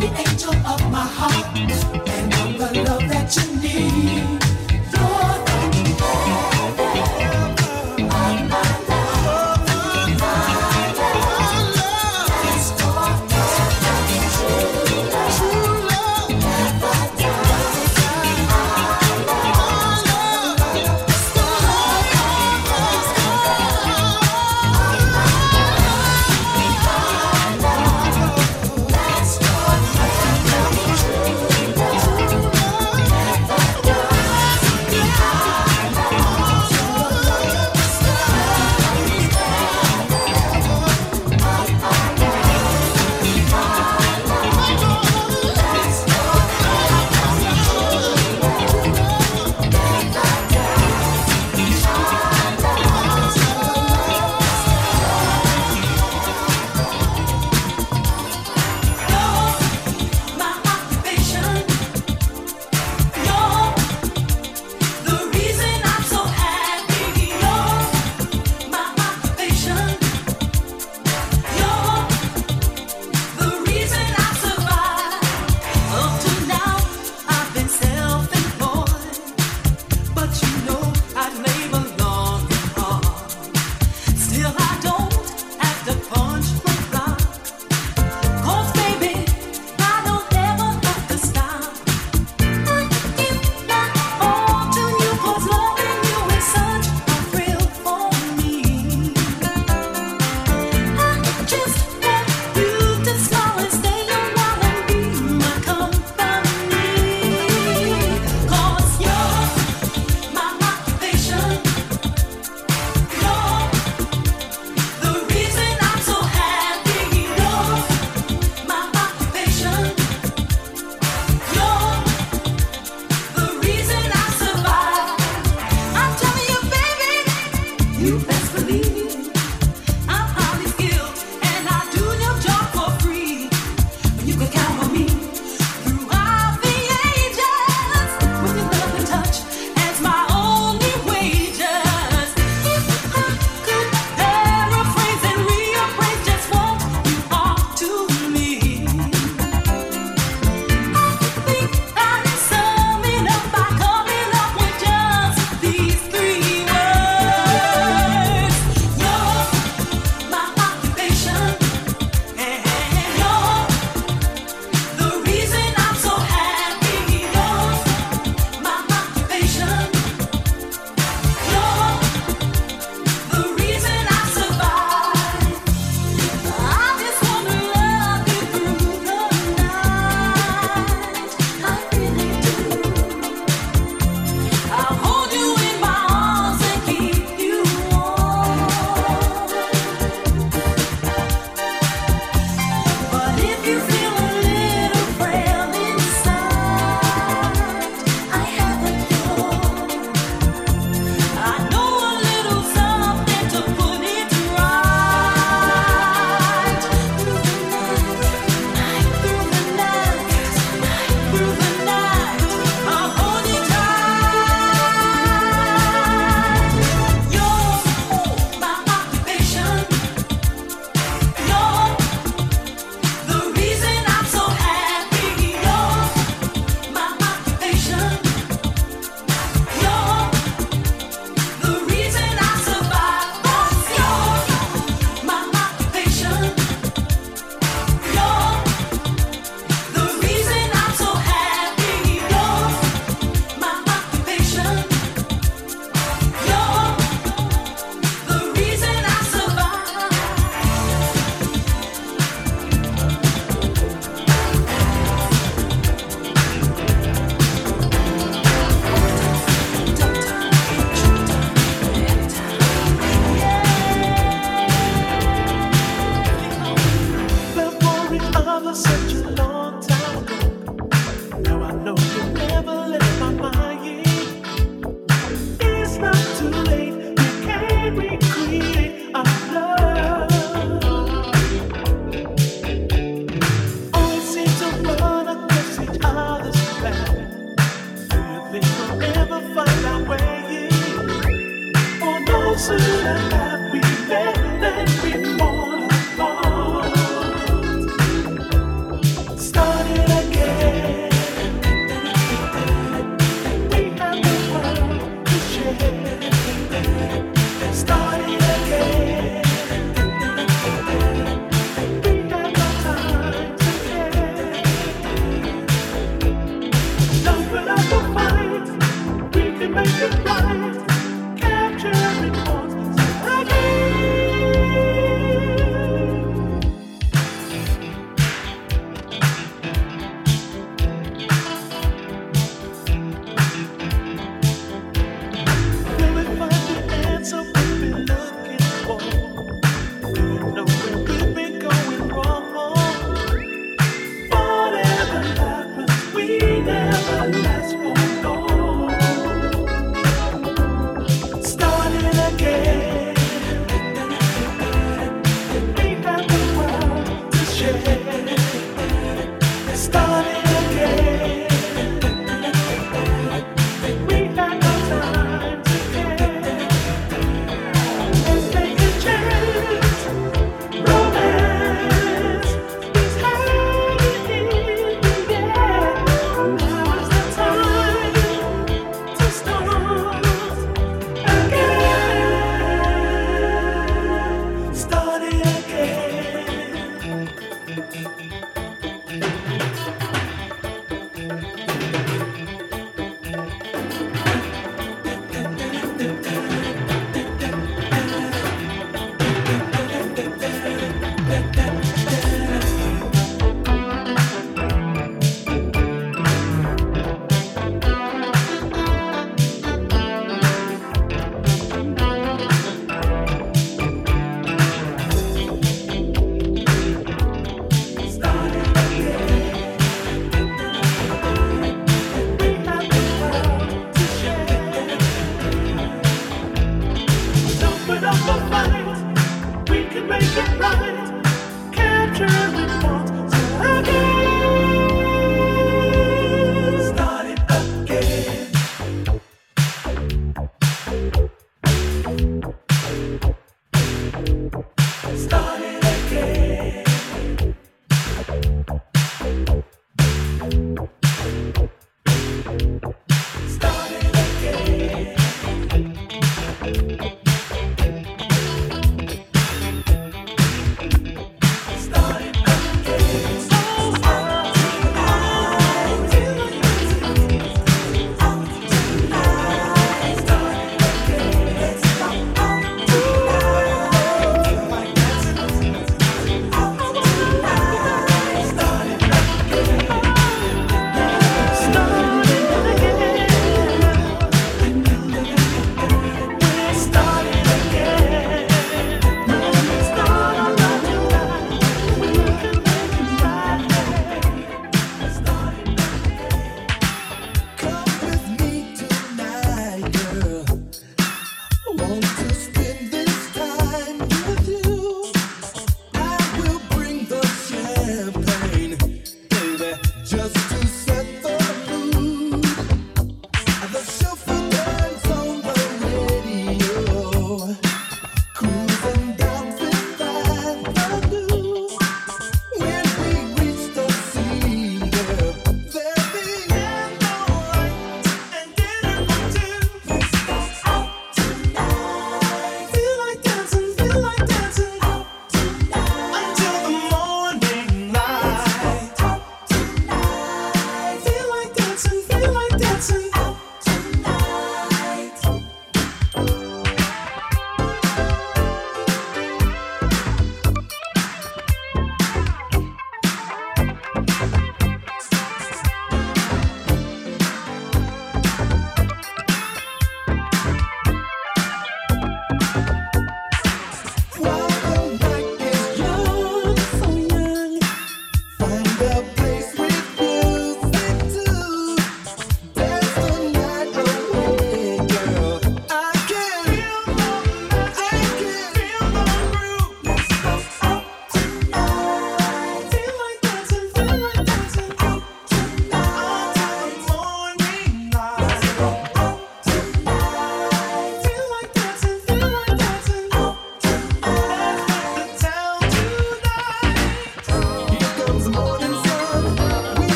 The angel of my heart. sooner